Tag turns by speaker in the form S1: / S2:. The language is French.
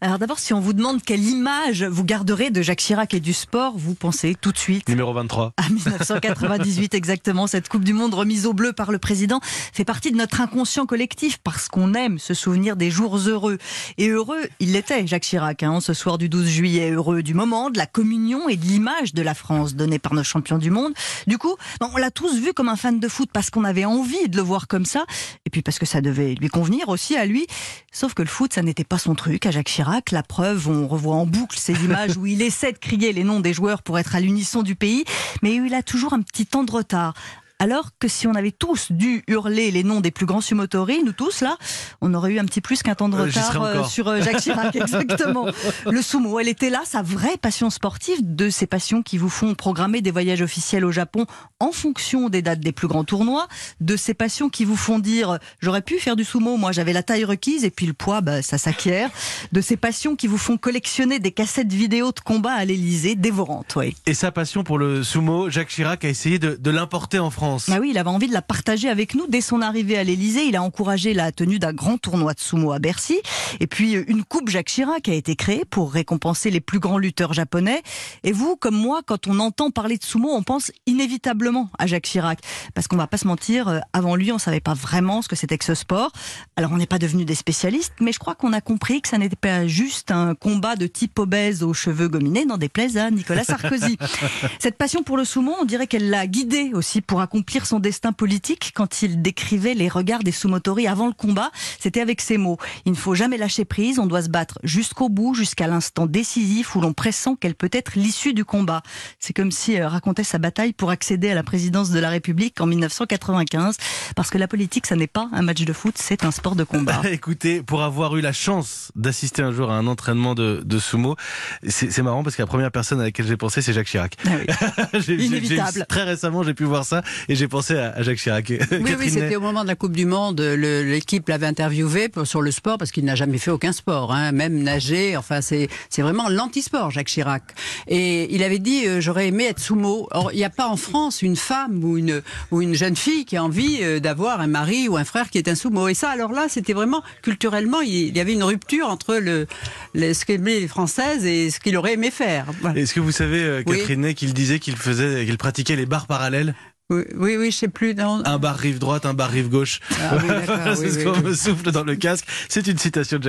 S1: Alors d'abord, si on vous demande quelle image vous garderez de Jacques Chirac et du sport, vous pensez tout de suite
S2: Numéro 23.
S1: à 1998 exactement. Cette Coupe du Monde remise au bleu par le président fait partie de notre inconscient collectif parce qu'on aime se souvenir des jours heureux. Et heureux, il l'était, Jacques Chirac, hein, ce soir du 12 juillet. Heureux du moment, de la communion et de l'image de la France donnée par nos champions du monde. Du coup, on l'a tous vu comme un fan de foot parce qu'on avait envie de le voir comme ça. Et puis parce que ça devait lui convenir aussi à lui. Sauf que le foot, ça n'était pas son truc à Jacques Chirac. La preuve, on revoit en boucle ces images où il essaie de crier les noms des joueurs pour être à l'unisson du pays, mais il a toujours un petit temps de retard. Alors que si on avait tous dû hurler les noms des plus grands sumotori, nous tous là, on aurait eu un petit plus qu'un temps de
S2: Euh,
S1: retard euh, sur euh, Jacques Chirac, exactement. Le sumo, elle était là, sa vraie passion sportive, de ces passions qui vous font programmer des voyages officiels au Japon en fonction des dates des plus grands tournois, de ces passions qui vous font dire j'aurais pu faire du sumo, moi j'avais la taille requise et puis le poids, bah, ça s'acquiert, de ces passions qui vous font collectionner des cassettes vidéo de combat à l'Elysée, dévorantes, oui.
S2: Et sa passion pour le sumo, Jacques Chirac a essayé de, de l'importer en France.
S1: Ah oui, il avait envie de la partager avec nous dès son arrivée à l'Elysée. Il a encouragé la tenue d'un grand tournoi de sumo à Bercy. Et puis euh, une coupe Jacques Chirac a été créée pour récompenser les plus grands lutteurs japonais. Et vous, comme moi, quand on entend parler de sumo, on pense inévitablement à Jacques Chirac. Parce qu'on va pas se mentir, euh, avant lui, on savait pas vraiment ce que c'était que ce sport. Alors on n'est pas devenus des spécialistes, mais je crois qu'on a compris que ça n'était pas juste un combat de type obèse aux cheveux gominés, n'en déplaise à Nicolas Sarkozy. Cette passion pour le sumo, on dirait qu'elle l'a guidé aussi pour accomplir son destin politique quand il décrivait les regards des sumotori avant le combat. C'était avec ces mots. Il ne faut jamais lâcher prise, on doit se battre jusqu'au bout, jusqu'à l'instant décisif où l'on pressent quelle peut être l'issue du combat. C'est comme si euh, racontait sa bataille pour accéder à la présidence de la République en 1995. Parce que la politique, ça n'est pas un match de foot, c'est un sport de combat.
S2: Écoutez, pour avoir eu la chance d'assister un jour à un entraînement de, de sumo, c'est marrant parce que la première personne à laquelle j'ai pensé, c'est Jacques Chirac.
S1: Ah oui. Inévitable.
S2: très récemment, j'ai pu voir ça et j'ai pensé à, Jacques Chirac.
S3: Oui, oui, c'était au moment de la Coupe du Monde. L'équipe l'avait interviewé pour- sur le sport parce qu'il n'a jamais fait aucun sport, hein, même nager. Enfin, c'est vraiment l'anti-sport, Jacques Chirac. Et il avait dit euh, j'aurais aimé être sumo. Or, il n'y a pas en France une femme ou une ou une jeune fille qui a envie euh, d'avoir un mari ou un frère qui est un sumo. Et ça, alors là, c'était vraiment culturellement, il il y avait une rupture entre le, le ce qu'aimaient les Françaises et ce qu'il aurait aimé faire. Voilà.
S2: Est-ce que vous savez, euh,
S3: Oui.
S2: Catherine Ney, qu'il disait qu'il faisait, qu'il pratiquait les barres parallèles?
S3: Oui, oui, oui, je sais plus. non.
S2: Un bar rive droite, un bar rive gauche.
S3: Ah oui,
S2: C'est ce qu'on me souffle dans le casque. C'est une citation de Jacques